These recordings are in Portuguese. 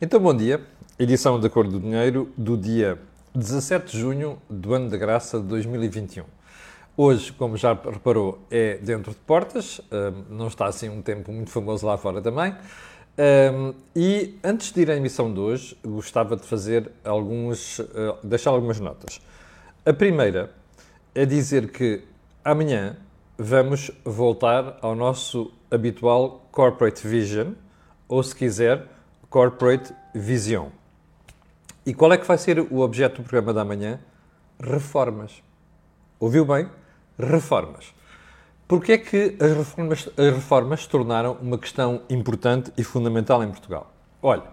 Então, bom dia. Edição da Cor do Dinheiro do dia 17 de junho do ano da graça de 2021. Hoje, como já reparou, é dentro de portas, não está assim um tempo muito famoso lá fora também. e antes de ir à emissão de hoje, gostava de fazer alguns, ah, deixar algumas notas. A primeira é dizer que amanhã vamos voltar ao nosso habitual Corporate Vision, ou se quiser, Corporate Vision. E qual é que vai ser o objeto do programa da manhã? Reformas. Ouviu bem? Reformas. Porquê é que as reformas, as reformas se tornaram uma questão importante e fundamental em Portugal? Olha,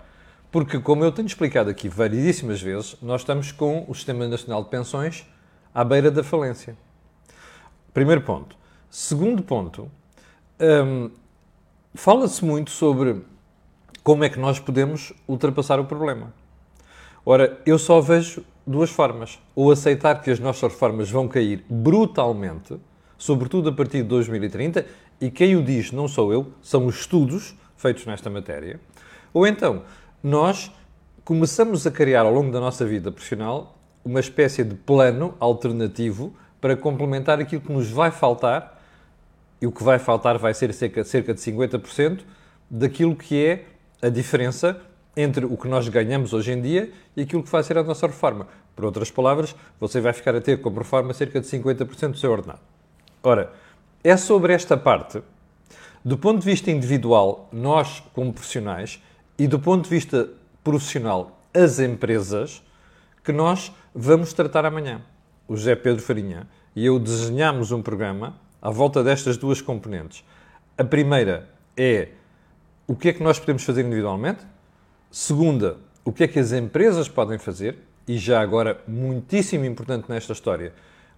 porque como eu tenho explicado aqui variedíssimas vezes, nós estamos com o Sistema Nacional de Pensões à beira da falência. Primeiro ponto. Segundo ponto, hum, fala-se muito sobre como é que nós podemos ultrapassar o problema? Ora, eu só vejo duas formas. Ou aceitar que as nossas reformas vão cair brutalmente, sobretudo a partir de 2030, e quem o diz não sou eu, são os estudos feitos nesta matéria. Ou então, nós começamos a criar ao longo da nossa vida profissional uma espécie de plano alternativo para complementar aquilo que nos vai faltar, e o que vai faltar vai ser cerca, de 50% daquilo que é a diferença entre o que nós ganhamos hoje em dia e aquilo que vai ser a nossa reforma. Por outras palavras, você vai ficar a ter como reforma cerca de 50% do seu ordenado. Ora, é sobre esta parte, do ponto de vista individual, nós como profissionais, e do ponto de vista profissional, as empresas, que nós vamos tratar amanhã. O José Pedro Farinha e eu desenhamos um programa à volta destas duas componentes. A primeira é o que é que nós podemos fazer individualmente. Segunda, o que é que as empresas podem fazer. E já agora, muitíssimo importante nesta história,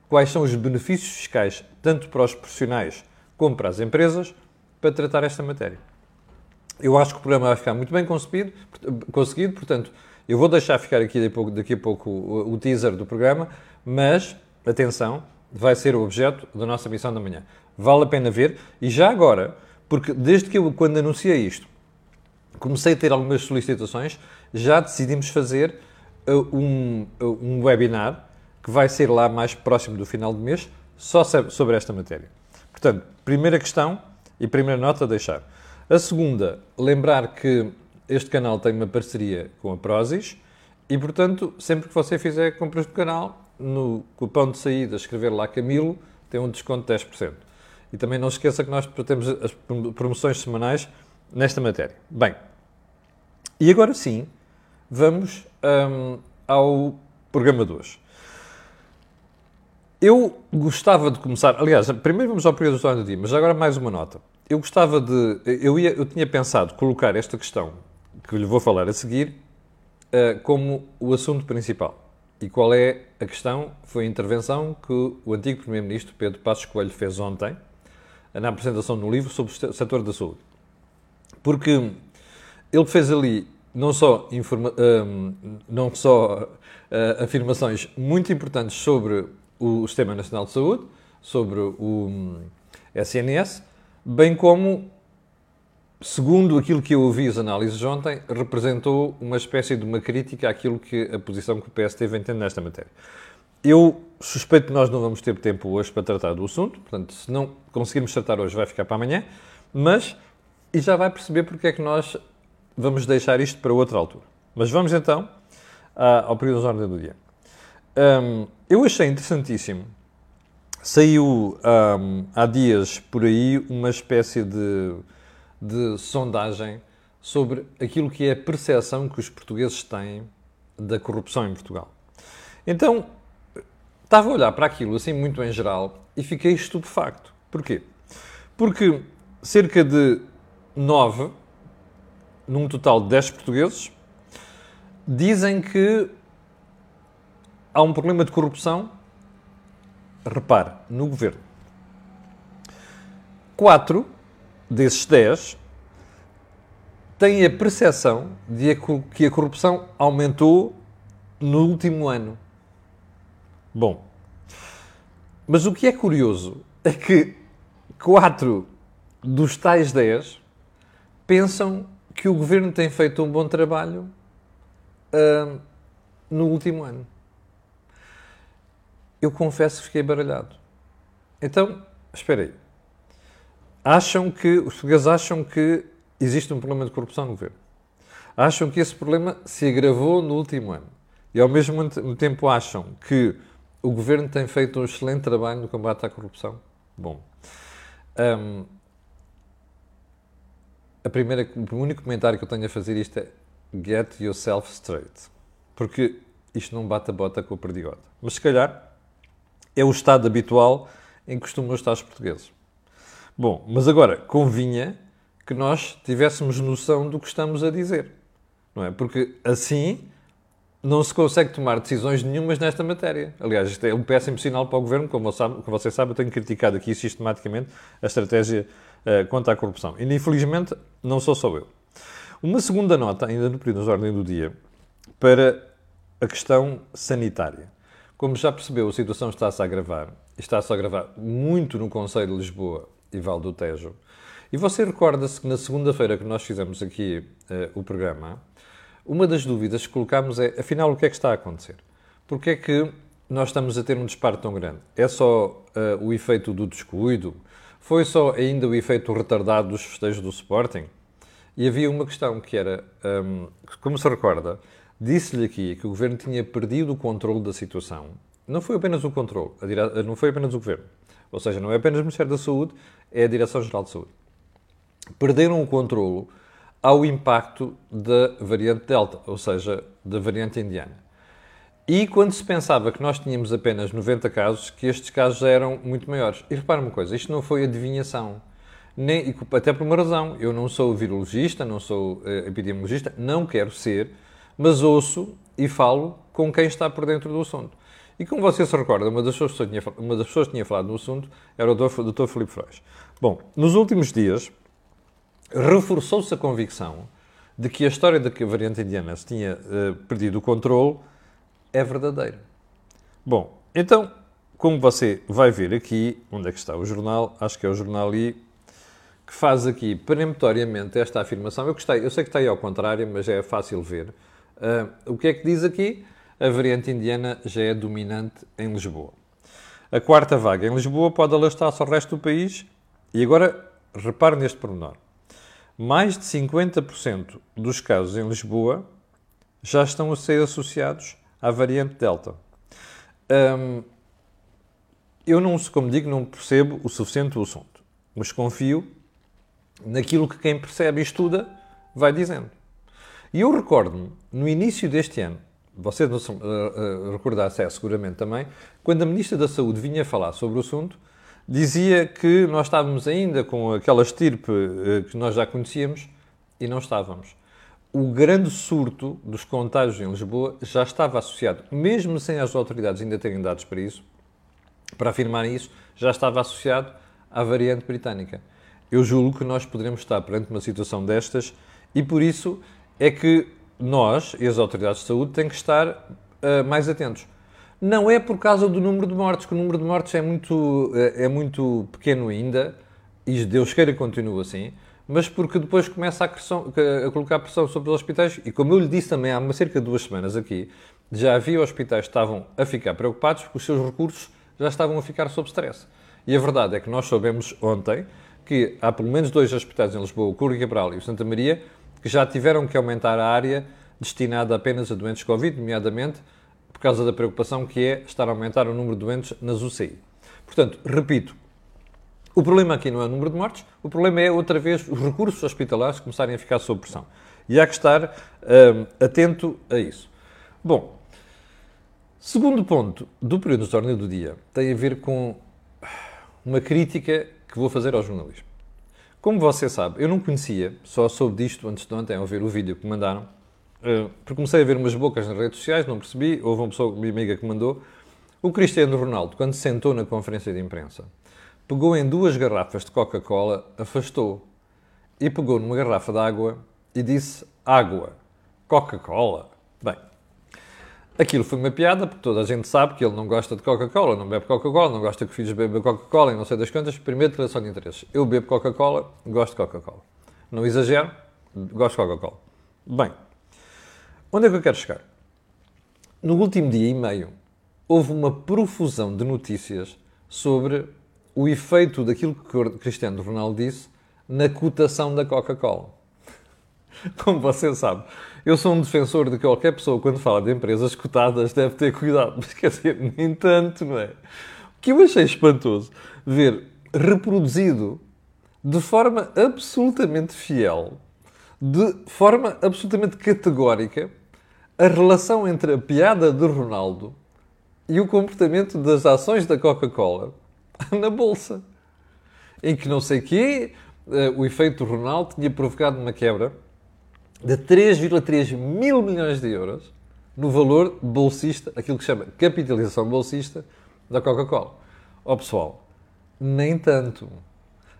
quais são os benefícios fiscais, tanto para os profissionais como para as empresas, para tratar esta matéria. Eu acho que o programa vai ficar muito bem concebido, conseguido, portanto, eu vou deixar ficar aqui daqui a pouco, daqui a pouco o, o teaser do programa, mas, atenção, vai ser o objeto da nossa missão da manhã. Vale a pena ver, e já agora, porque desde que eu, quando anunciei isto, comecei a ter algumas solicitações, já decidimos fazer uh, um, uh, um webinar que vai ser lá mais próximo do final do mês, só sobre esta matéria. Portanto, primeira questão e primeira nota a deixar. A segunda, lembrar que este canal tem uma parceria com a Prozis e, portanto, sempre que você fizer compras do canal, no cupom de saída, escrever lá Camilo, tem um desconto de 10%. E também não esqueça que nós temos as promoções semanais nesta matéria. Bem, e agora sim, vamos um, ao programa de hoje. Eu gostava de começar, aliás, primeiro vamos ao período do dia, mas agora mais uma nota. Eu gostava de, eu, ia, eu tinha pensado colocar esta questão que lhe vou falar a seguir uh, como o assunto principal. E qual é a questão? Foi a intervenção que o antigo Primeiro-Ministro Pedro Passos Coelho fez ontem na apresentação do livro sobre o setor da saúde. Porque ele fez ali não só, informa, um, não só uh, afirmações muito importantes sobre o Sistema Nacional de Saúde, sobre o SNS, bem como, segundo aquilo que eu ouvi as análises ontem, representou uma espécie de uma crítica àquilo que a posição que o PS teve entende nesta matéria. Eu suspeito que nós não vamos ter tempo hoje para tratar do assunto, portanto, se não conseguirmos tratar hoje, vai ficar para amanhã, mas, e já vai perceber porque é que nós vamos deixar isto para outra altura. Mas vamos então ao período de ordem do dia. Um, eu achei interessantíssimo. Saiu um, há dias por aí uma espécie de, de sondagem sobre aquilo que é a percepção que os portugueses têm da corrupção em Portugal. Então, Estava a olhar para aquilo assim muito em geral e fiquei estupefacto. Porquê? Porque cerca de 9, num total de 10 portugueses, dizem que há um problema de corrupção, repare, no governo. 4 desses 10 têm a percepção de que a corrupção aumentou no último ano. Bom, mas o que é curioso é que quatro dos tais dez pensam que o governo tem feito um bom trabalho uh, no último ano. Eu confesso que fiquei baralhado. Então, espera aí. Acham que, os portugueses acham que existe um problema de corrupção no governo. Acham que esse problema se agravou no último ano. E ao mesmo tempo acham que o governo tem feito um excelente trabalho no combate à corrupção. Bom, um, a primeira, o único comentário que eu tenho a fazer isto é get yourself straight. Porque isto não bate a bota com a perdigota. Mas se calhar é o estado habitual em que costumam estar os portugueses. Bom, mas agora convinha que nós tivéssemos noção do que estamos a dizer. Não é? Porque assim não se consegue tomar decisões nenhumas nesta matéria. Aliás, isto é um péssimo sinal para o Governo. Como, sabe, como você sabe, eu tenho criticado aqui sistematicamente a estratégia uh, contra a corrupção. E, infelizmente, não sou só eu. Uma segunda nota, ainda no período de ordem do dia, para a questão sanitária. Como já percebeu, a situação está-se a agravar. Está-se a agravar muito no Conselho de Lisboa e Val do Tejo. E você recorda-se que na segunda-feira que nós fizemos aqui uh, o programa, uma das dúvidas que colocámos é, afinal, o que é que está a acontecer? Porque é que nós estamos a ter um disparo tão grande? É só uh, o efeito do descuido? Foi só ainda o efeito retardado dos festejos do Sporting? E havia uma questão que era, um, como se recorda, disse-lhe aqui que o Governo tinha perdido o controle da situação. Não foi apenas o controle, não foi apenas o Governo. Ou seja, não é apenas o Ministério da Saúde, é a Direção-Geral de Saúde perderam o controlo ao impacto da variante Delta, ou seja, da variante indiana. E quando se pensava que nós tínhamos apenas 90 casos, que estes casos eram muito maiores. E repara uma coisa, isto não foi adivinhação. Nem, até por uma razão. Eu não sou virologista, não sou uh, epidemiologista, não quero ser, mas ouço e falo com quem está por dentro do assunto. E como você se recorda, uma das pessoas que tinha, uma das pessoas tinha falado no assunto era o Dr. Filipe Freires. Bom, nos últimos dias, reforçou-se a convicção de que a história de que a variante indiana se tinha uh, perdido o controle é verdadeira. Bom, então, como você vai ver aqui, onde é que está o jornal? Acho que é o jornal I, que faz aqui peremptoriamente esta afirmação. Eu gostei, eu sei que está aí ao contrário, mas é fácil ver. Uh, o que é que diz aqui? A variante indiana já é dominante em Lisboa. A quarta vaga em Lisboa pode alastar-se ao resto do país. E agora, repare neste pormenor mais de 50% dos casos em Lisboa já estão a ser associados à variante Delta. Hum, eu não, como digo, não percebo o suficiente o assunto, mas confio naquilo que quem percebe e estuda vai dizendo. E eu recordo-me, no início deste ano, vocês não uh, uh, recordassem é, seguramente também, quando a Ministra da Saúde vinha falar sobre o assunto, dizia que nós estávamos ainda com aquela estirpe eh, que nós já conhecíamos e não estávamos. O grande surto dos contágios em Lisboa já estava associado, mesmo sem as autoridades ainda terem dados para isso, para afirmarem isso, já estava associado à variante britânica. Eu julgo que nós poderemos estar perante uma situação destas e por isso é que nós e as autoridades de saúde têm que estar uh, mais atentos não é por causa do número de mortes, que o número de mortes é muito, é, é muito pequeno ainda, e Deus queira que continue assim, mas porque depois começa a, pressão, a, colocar pressão sobre os hospitais, e como eu lhe disse também há cerca de duas semanas aqui, já havia hospitais que estavam a ficar preocupados porque os seus recursos já estavam a ficar sob stress. E a verdade é que nós soubemos ontem que há pelo menos dois hospitais em Lisboa, o Cura Cabral e o Santa Maria, que já tiveram que aumentar a área destinada apenas a doentes Covid, nomeadamente por causa da preocupação que é estar a aumentar o número de doentes nas UCI. Portanto, repito, o problema aqui não é o número de mortes, o problema é, outra vez, os recursos hospitalares começarem a ficar sob pressão. E há que estar hum, atento a isso. Bom, segundo ponto do período de ordem do dia tem a ver com uma crítica que vou fazer ao jornalismo. Como você sabe, eu não conhecia, só soube disto antes de ontem ao ver o vídeo que me mandaram, porque comecei a ver umas bocas nas redes sociais, não percebi, houve uma pessoa, minha amiga que mandou. O Cristiano Ronaldo, quando se sentou na conferência de imprensa, pegou em duas garrafas de Coca-Cola, afastou e pegou numa garrafa de água e disse água, Coca-Cola. Bem, aquilo foi uma piada, porque toda a gente sabe que ele não gosta de Coca-Cola, não bebe Coca-Cola, não gosta que os filhos bebam Coca-Cola e não sei das quantas. Primeiro, declaração de interesses. Eu bebo Coca-Cola, gosto de Coca-Cola. Não exagero, gosto de Coca-Cola. Bem, Onde é que eu quero chegar? No último dia e meio, houve uma profusão de notícias sobre o efeito daquilo que o Cristiano Ronaldo disse na cotação da Coca-Cola. Como você sabe, eu sou um defensor de que qualquer pessoa, quando fala de empresas cotadas, deve ter cuidado. Mas quer dizer, nem tanto, não é? O que eu achei espantoso ver reproduzido de forma absolutamente fiel, de forma absolutamente categórica, a relação entre a piada de Ronaldo e o comportamento das ações da Coca-Cola na Bolsa. Em que não sei quê, eh, o efeito do Ronaldo tinha provocado uma quebra de 3,3 mil milhões de euros no valor bolsista, aquilo que chama capitalização bolsista da Coca-Cola. Ó oh, pessoal, nem tanto.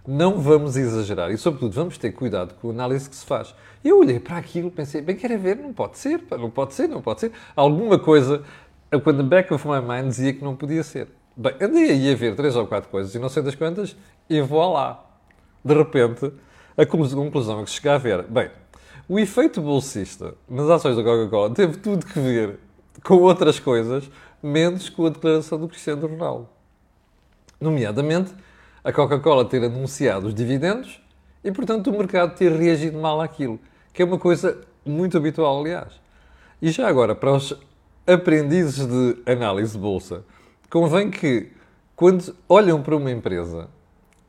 Não vamos exagerar e, sobretudo, vamos ter cuidado com a análise que se faz. Eu olhei para aquilo pensei, bem, querem ver? Não pode ser, não pode ser, não pode ser. Alguma coisa, quando the back of my mind dizia que não podia ser. Bem, andei aí a ver três ou quatro coisas e não sei das quantas e vou lá. De repente, a conclusão que se chega a ver, bem, o efeito bolsista nas ações da Coca-Cola teve tudo que ver com outras coisas, menos com a declaração do Cristiano Ronaldo. Nomeadamente, a Coca-Cola ter anunciado os dividendos e, portanto, o mercado ter reagido mal àquilo, que é uma coisa muito habitual, aliás. E já agora, para os aprendizes de análise de bolsa, convém que, quando olham para uma empresa,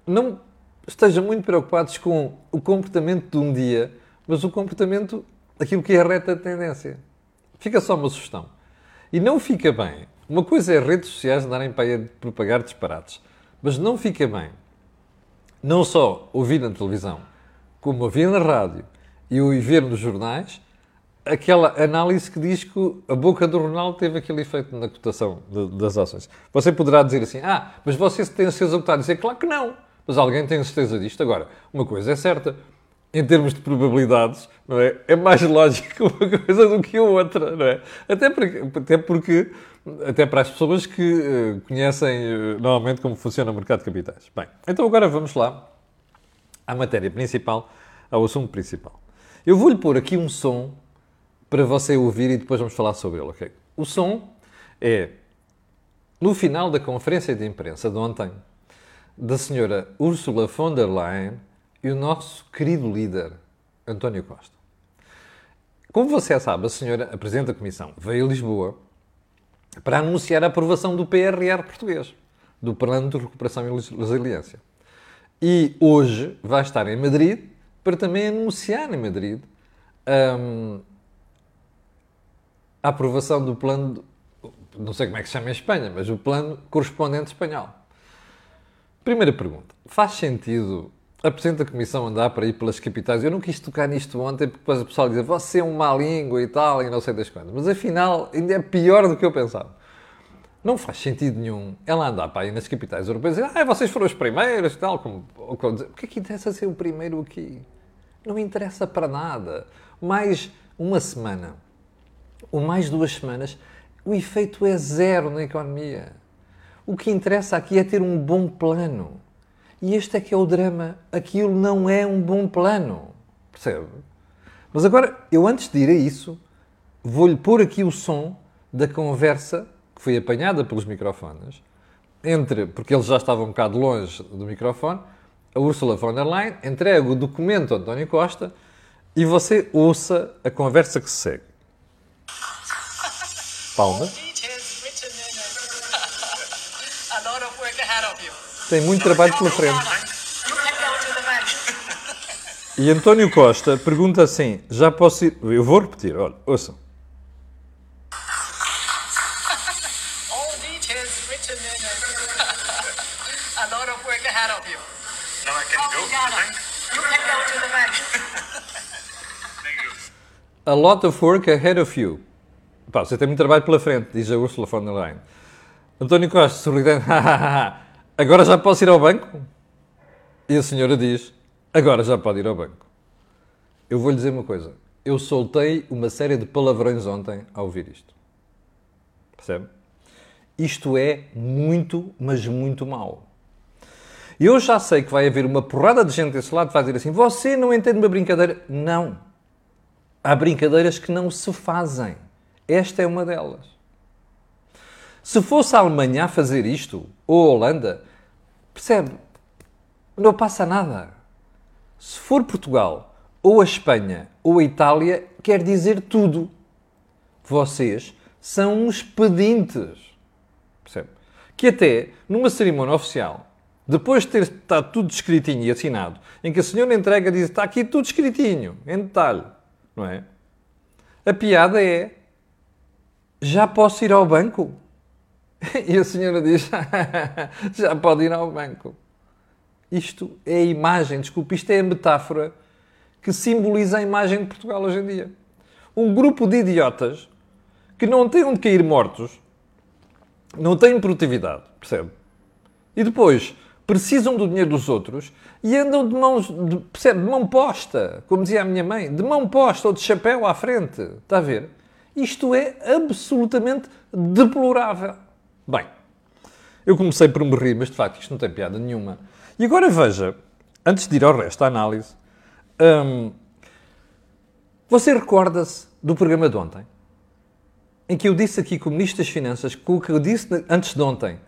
não estejam muito preocupados com o comportamento de um dia, mas o comportamento, aquilo que é a reta tendência. Fica só uma sugestão. E não fica bem. Uma coisa é redes sociais andarem para propagar disparates. Mas não fica bem não só ouvir na televisão, como ouvir na rádio e ouvir nos jornais, aquela análise que diz que a boca do Ronaldo teve aquele efeito na cotação de, das ações. Você poderá dizer assim, ah, mas você tem certeza do que está a dizer? Claro que não. Mas alguém tem certeza disto. Agora, uma coisa é certa, em termos de probabilidades, não é? É mais lógico uma coisa do que a outra, não é? Até porque, até porque até para as pessoas que uh, conhecem uh, normalmente como funciona o mercado de capitais. Bem, então agora vamos lá à matéria principal, ao assunto principal. Eu vou-lhe pôr aqui um som para você ouvir e depois vamos falar sobre ele, ok? O som é no final da conferência de imprensa de ontem da senhora Ursula von der Leyen e o nosso querido líder António Costa. Como você sabe, a senhora, a Presidente da Comissão, veio a Lisboa para anunciar a aprovação do PRR português, do Plano de Recuperação e Resiliência. E hoje vai estar em Madrid para também anunciar em Madrid um, a aprovação do plano, não sei como é que se chama em Espanha, mas o plano correspondente espanhol. Primeira pergunta: faz sentido a Presidente da Comissão andar para ir pelas capitais. Eu não quis tocar nisto ontem porque depois o pessoal dizer você é uma má língua e tal, e não sei das quantas. Mas afinal, ainda é pior do que eu pensava. Não faz sentido nenhum ela andar para ir nas capitais europeias e dizer ah, vocês foram os primeiros e tal. Como, como dizer, o que é que interessa ser o primeiro aqui? Não interessa para nada. Mais uma semana, ou mais duas semanas, o efeito é zero na economia. O que interessa aqui é ter um bom plano e este é que é o drama. Aquilo não é um bom plano. Percebe? Mas agora, eu antes de ir a isso, vou-lhe pôr aqui o som da conversa que foi apanhada pelos microfones entre, porque eles já estavam um bocado longe do microfone, a Ursula von der Leyen entrega o documento a António Costa e você ouça a conversa que se segue. Palmas. Tem muito trabalho pela frente. E António Costa pergunta assim: já posso ir. Eu vou repetir, olha, ouçam. A lot of work ahead of you. Pá, você tem muito trabalho pela frente, diz a Ursula von der Leyen. António Costa, sorridente, agora já posso ir ao banco? E a senhora diz, agora já pode ir ao banco. Eu vou-lhe dizer uma coisa. Eu soltei uma série de palavrões ontem ao ouvir isto. Percebe? Isto é muito, mas muito mau. Eu já sei que vai haver uma porrada de gente desse lado que vai dizer assim: você não entende uma brincadeira. Não. Há brincadeiras que não se fazem. Esta é uma delas. Se fosse a Alemanha a fazer isto, ou a Holanda, percebe? Não passa nada. Se for Portugal, ou a Espanha, ou a Itália, quer dizer tudo. Vocês são uns pedintes. Percebe? Que até numa cerimónia oficial, depois de ter estado tudo escritinho e assinado, em que a senhora entrega diz está aqui tudo escritinho, em detalhe, não é? A piada é já posso ir ao banco? E a senhora diz já pode ir ao banco. Isto é a imagem, desculpe, isto é a metáfora que simboliza a imagem de Portugal hoje em dia. Um grupo de idiotas que não têm onde cair mortos, não têm produtividade, percebe? E depois precisam do dinheiro dos outros e andam de mãos, de, percebe, de mão posta, como dizia a minha mãe, de mão posta ou de chapéu à frente. Está a ver? Isto é absolutamente deplorável. Bem, eu comecei por me rir, mas de facto isto não tem piada nenhuma. E agora veja, antes de ir ao resto da análise, hum, você recorda-se do programa de ontem? Em que eu disse aqui que o Ministro das Finanças, com o que eu disse antes de ontem,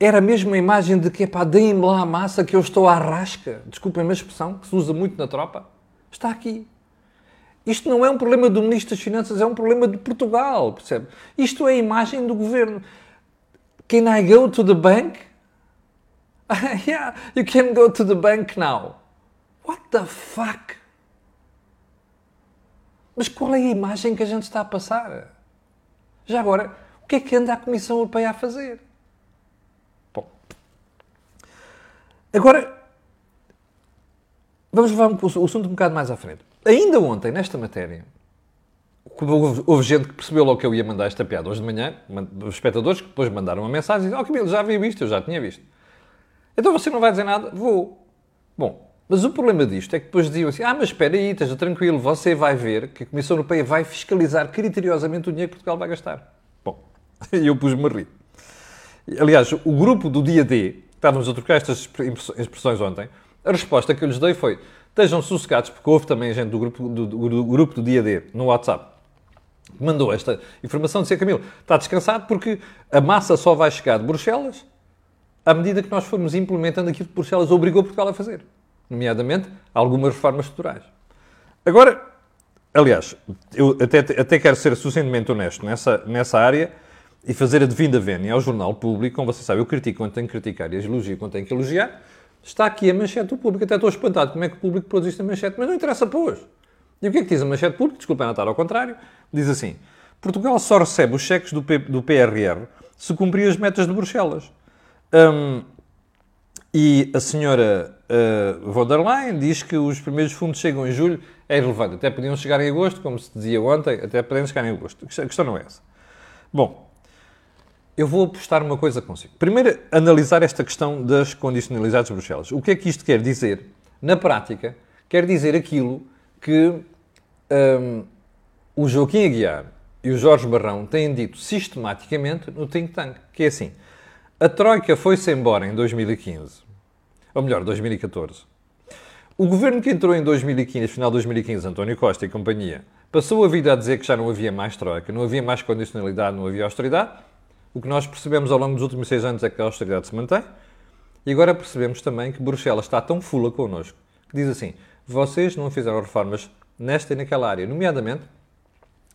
era mesmo a imagem de que, pá, deem-me lá a massa que eu estou à rasca. Desculpem a expressão, que se usa muito na tropa. Está aqui. Isto não é um problema do Ministro das Finanças, é um problema de Portugal, percebe? Isto é a imagem do governo. Can I go to the bank? yeah, you can go to the bank now. What the fuck? Mas qual é a imagem que a gente está a passar? Já agora, o que é que anda a Comissão Europeia a fazer? Bom. Agora, vamos levar o assunto um bocado mais à frente. Ainda ontem, nesta matéria, houve, houve gente que percebeu logo que eu ia mandar esta piada hoje de manhã, os espectadores que depois mandaram uma mensagem e disseram, oh Camilo, já vi isto, eu já tinha visto. Então você não vai dizer nada? Vou. Bom, mas o problema disto é que depois diziam assim: ah, mas espera aí, esteja tranquilo, você vai ver que a Comissão Europeia vai fiscalizar criteriosamente o dinheiro que Portugal vai gastar. Bom, e eu pus-me a rir. Aliás, o grupo do dia D, estávamos a trocar estas expressões ontem, a resposta que eu lhes dei foi: estejam sossegados, porque houve também gente do grupo do, do, do grupo do dia D no WhatsApp mandou esta informação, dizia Camilo, está descansado porque a massa só vai chegar de Bruxelas à medida que nós formos implementando aquilo que Bruxelas obrigou Portugal a fazer, nomeadamente algumas reformas estruturais. Agora, aliás, eu até, até quero ser suficientemente honesto nessa, nessa área e fazer a devida vénia ao jornal público, como você sabe, eu critico quando tenho que criticar e elogio quando tenho que elogiar. Está aqui a manchete do público, até estou espantado como é que o público produz esta manchete, mas não interessa para hoje. E o que é que diz a manchete pública? Desculpem não estar ao contrário. Diz assim, Portugal só recebe os cheques do, P, do PRR se cumprir as metas de Bruxelas. Um, e a senhora uh, von der Leyen diz que os primeiros fundos chegam em julho, é irrelevante. Até podiam chegar em agosto, como se dizia ontem, até podem chegar em agosto. A questão não é essa. Bom, eu vou apostar uma coisa consigo. Primeiro, analisar esta questão das condicionalidades de Bruxelas. O que é que isto quer dizer? Na prática, quer dizer aquilo que um, o Joaquim Aguiar e o Jorge Barrão têm dito sistematicamente no think tank, que é assim, a Troika foi-se embora em 2015, ou melhor, 2014. O governo que entrou em 2015, final de 2015, António Costa e companhia, passou a vida a dizer que já não havia mais Troika, não havia mais condicionalidade, não havia austeridade. O que nós percebemos ao longo dos últimos seis anos é que a austeridade se mantém. E agora percebemos também que Bruxelas está tão fula connosco que diz assim: vocês não fizeram reformas nesta e naquela área, nomeadamente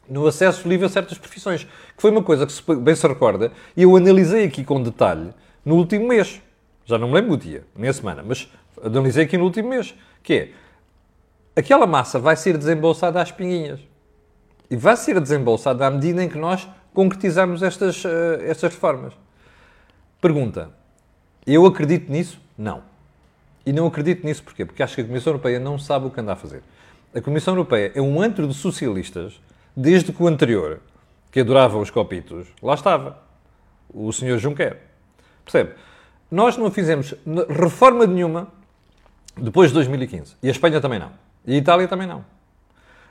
no acesso livre a certas profissões, que foi uma coisa que bem se recorda, e eu analisei aqui com detalhe no último mês. Já não me lembro do dia, nem a semana, mas analisei aqui no último mês, que é, aquela massa vai ser desembolsada às pinguinhas. E vai ser desembolsada à medida em que nós concretizarmos estas, uh, estas reformas. Pergunta, eu acredito nisso? Não. E não acredito nisso porquê? Porque acho que a Comissão Europeia não sabe o que anda a fazer. A Comissão Europeia é um antro de socialistas desde que o anterior, que adorava os copitos, lá estava. O senhor Juncker. Percebe? Nós não fizemos reforma nenhuma depois de 2015. E a Espanha também não. E a Itália também não.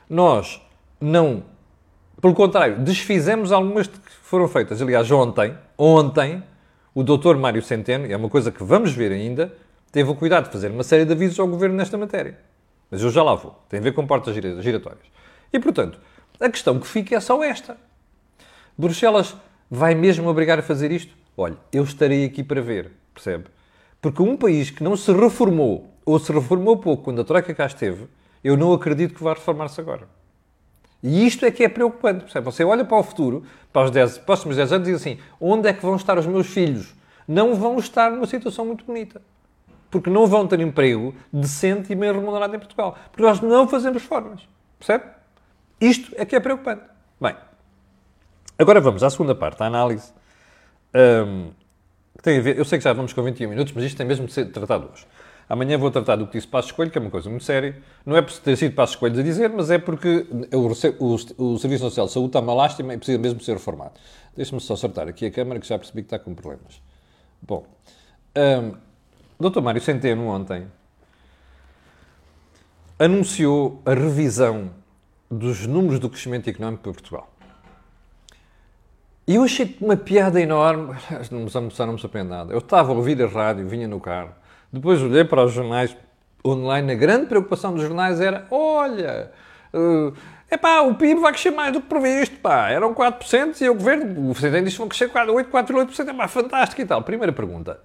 Nós não. Pelo contrário, desfizemos algumas que foram feitas. Aliás, ontem, ontem, o doutor Mário Centeno, e é uma coisa que vamos ver ainda, teve o cuidado de fazer uma série de avisos ao governo nesta matéria. Mas eu já lá vou. Tem a ver com portas giratórias. E, portanto, a questão que fica é só esta. Bruxelas vai mesmo obrigar a fazer isto? Olha, eu estarei aqui para ver, percebe? Porque um país que não se reformou, ou se reformou pouco quando a Troika cá esteve, eu não acredito que vá reformar-se agora. E isto é que é preocupante, percebe? Você olha para o futuro, para os 10, próximos 10 anos e diz assim, onde é que vão estar os meus filhos? Não vão estar numa situação muito bonita. Porque não vão ter emprego decente e bem remunerado em Portugal. Porque nós não fazemos reformas. Percebe? Isto é que é preocupante. Bem, agora vamos à segunda parte, a análise. Um, que tem a ver, eu sei que já vamos com 21 minutos, mas isto tem mesmo de ser tratado hoje. Amanhã vou tratar do que disse Passo Escolho, que é uma coisa muito séria. Não é por ter sido Passo Escolho a dizer, mas é porque o, o, o Serviço Nacional de Saúde está uma lástima e precisa mesmo ser reformado. Deixa-me só acertar aqui a câmara, que já percebi que está com problemas. Bom, um, Dr. Mário Centeno ontem anunciou a revisão dos números do crescimento económico para Portugal. E eu achei uma piada enorme. Não me, não me surpreende nada. Eu estava a ouvir a rádio, vinha no carro. Depois olhei para os jornais online. A grande preocupação dos jornais era: olha, uh, epá, o PIB vai crescer mais do que previsto. Pá. Eram 4% e o governo, o presidente disse que vão crescer 8, 4,8%. É pá, fantástico e tal. Primeira pergunta: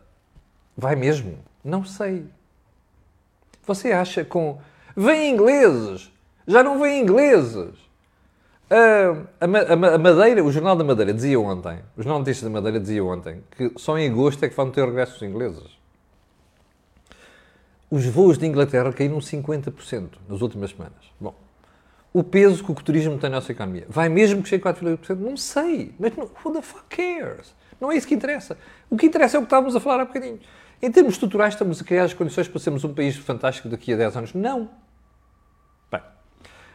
vai mesmo? Não sei. Você acha com. Vem ingleses! Já não vem ingleses! A, a, a, Madeira, o Jornal da Madeira dizia ontem, os notícias da Madeira dizia ontem, que só em agosto é que vão ter regressos ingleses. Os voos de Inglaterra caíram 50% nas últimas semanas. Bom, o peso que o turismo tem na nossa economia vai mesmo crescer 4,8%? Não sei, mas não, who the fuck cares? Não é isso que interessa. O que interessa é o que estávamos a falar há bocadinho. Em termos estruturais, estamos a criar as condições para sermos um país fantástico daqui a 10 anos? Não.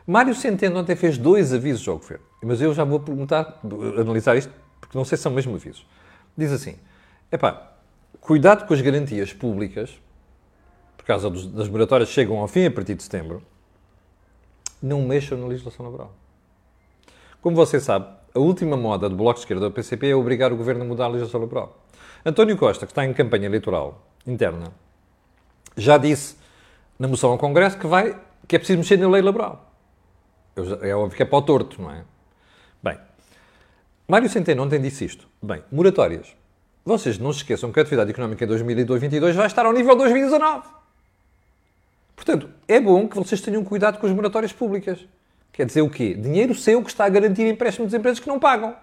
Mário Centeno ontem fez dois avisos ao governo, mas eu já vou perguntar, analisar isto, porque não sei se são mesmo avisos. Diz assim: epá, cuidado com as garantias públicas, por causa dos, das moratórias chegam ao fim a partir de setembro, não mexam na legislação laboral. Como você sabe, a última moda do Bloco de Esquerda do PCP é obrigar o governo a mudar a legislação laboral. António Costa, que está em campanha eleitoral interna, já disse na moção ao Congresso que, vai, que é preciso mexer na lei laboral é óbvio que é para o torto, não é? Bem, Mário Centeno ontem disse isto. Bem, moratórias. Vocês não se esqueçam que a atividade económica em 2022 vai estar ao nível de 2019. Portanto, é bom que vocês tenham cuidado com as moratórias públicas. Quer dizer o quê? Dinheiro seu que está a garantir empréstimos de empresas que não pagam.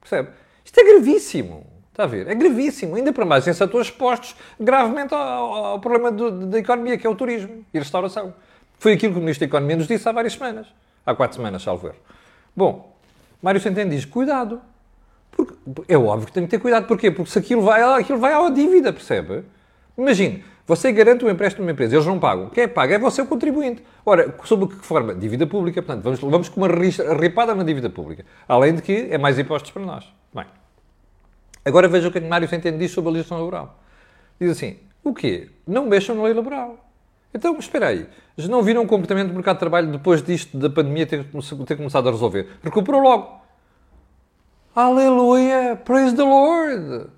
Percebe? Isto é gravíssimo. Está a ver? É gravíssimo. Ainda para mais em setores expostos gravemente ao, ao problema do, da economia, que é o turismo e a restauração. Foi aquilo que o Ministro da Economia nos disse há várias semanas. Há quatro semanas, salvo erro. Bom, Mário Centeno diz, cuidado. Porque, é óbvio que tem que ter cuidado. Porquê? Porque se aquilo vai, aquilo vai à dívida, percebe? Imagine, você garante um empréstimo de uma empresa, eles não pagam. Quem é paga é você o contribuinte. Ora, sob que forma? Dívida pública, portanto, vamos, vamos com uma ripada na dívida pública. Além de que é mais impostos para nós. Agora veja o que, é que Mário Centeno diz sobre a legislação laboral. Diz assim, o quê? Não mexam na lei laboral. Então, espera aí. Já não viram o comportamento do mercado de trabalho depois disto, da pandemia ter, ter começado a resolver? Recuperou logo. Aleluia! Praise the Lord!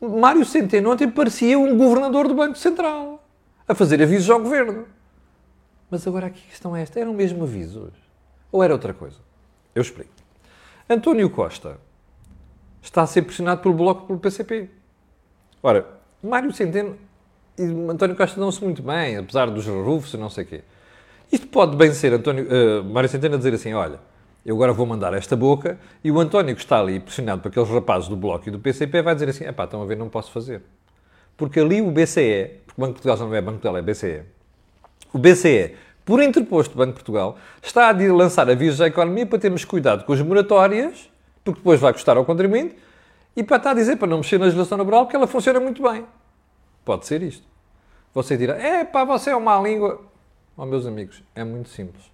Mário Centeno ontem parecia um governador do Banco Central a fazer avisos ao governo. Mas agora aqui a questão é esta: eram mesmo avisos? Ou era outra coisa? Eu explico. António Costa está a ser pressionado pelo Bloco pelo PCP. Ora, Mário Centeno e António Costa não se muito bem, apesar dos rufos e não sei o quê. Isto pode bem ser António, uh, Mário Centeno a dizer assim, olha, eu agora vou mandar esta boca e o António que está ali pressionado por aqueles rapazes do Bloco e do PCP vai dizer assim, epá, estão a ver, não posso fazer. Porque ali o BCE, porque o Banco de Portugal já não é Banco de Portugal, é BCE, o BCE, por interposto do Banco de Portugal, está a lançar avisos à economia para termos cuidado com as moratórias, porque depois vai custar ao contribuinte, e para estar a dizer para não mexer na legislação laboral, porque ela funciona muito bem. Pode ser isto. Você dirá, é pá, você é uma língua. Oh, meus amigos, é muito simples.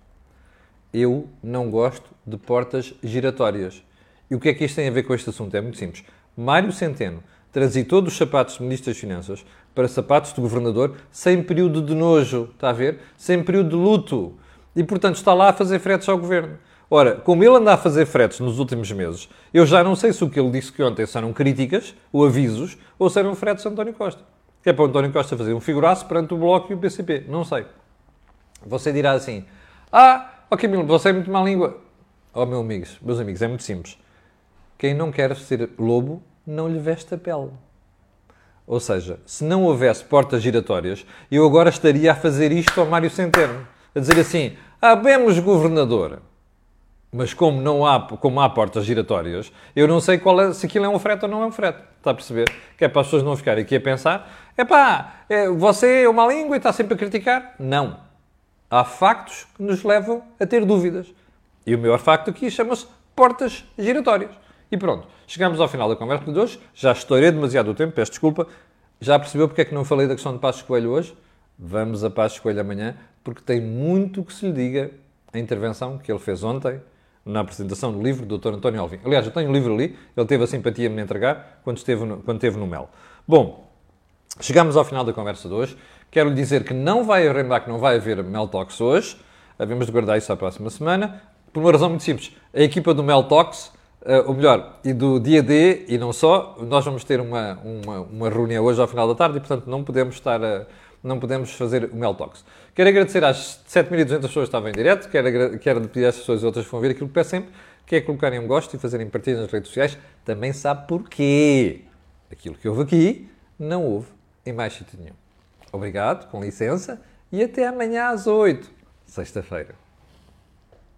Eu não gosto de portas giratórias. E o que é que isto tem a ver com este assunto? É muito simples. Mário Centeno transitou dos sapatos de Ministro das Finanças para sapatos de Governador sem período de nojo, está a ver? Sem período de luto. E, portanto, está lá a fazer fretes ao Governo. Ora, como ele anda a fazer fretes nos últimos meses, eu já não sei se o que ele disse que ontem eram críticas ou avisos ou se eram fretes a António Costa que é para o António Costa fazer um figuraço perante o Bloco e o PCP. Não sei. Você dirá assim, ah, Camilo, você é muito má língua. Oh, meus amigos, meus amigos, é muito simples. Quem não quer ser lobo, não lhe veste a pele. Ou seja, se não houvesse portas giratórias, eu agora estaria a fazer isto ao Mário Centeno. A dizer assim, habemos governador. Mas como não há, como há portas giratórias, eu não sei qual é, se aquilo é um frete ou não é um frete. Está a perceber? Que é para as pessoas não ficarem aqui a pensar, epá, é, você é uma língua e está sempre a criticar. Não. Há factos que nos levam a ter dúvidas. E o maior facto aqui chama-se portas giratórias. E pronto, chegamos ao final da conversa de hoje. Já estourei demasiado o tempo, peço desculpa. Já percebeu porque é que não falei da questão de Passos Coelho hoje? Vamos a Passos Coelho amanhã, porque tem muito que se lhe diga a intervenção que ele fez ontem na apresentação do livro do Dr. António Alvim. Aliás, eu tenho o um livro ali, ele teve a simpatia de me entregar quando esteve no, quando esteve no Mel. Bom, chegamos ao final da conversa de hoje. Quero lhe dizer que não vai haver, que não vai haver Mel Talks hoje. Havemos de guardar isso à próxima semana. Por uma razão muito simples. A equipa do Mel Talks Uh, ou melhor, e do dia D, e não só, nós vamos ter uma, uma, uma, reunião hoje ao final da tarde e, portanto, não podemos estar a, não podemos fazer o Mel Talks. Quero agradecer às 7.200 pessoas que estavam em direto, quero, quero pedir às pessoas outras que vão ver aquilo que peço sempre, que é colocarem um gosto e fazerem partilhas nas redes sociais. Também sabe porquê. Aquilo que houve aqui, não houve em mais sítio nenhum. Obrigado, com licença, e até amanhã às 8, sexta-feira.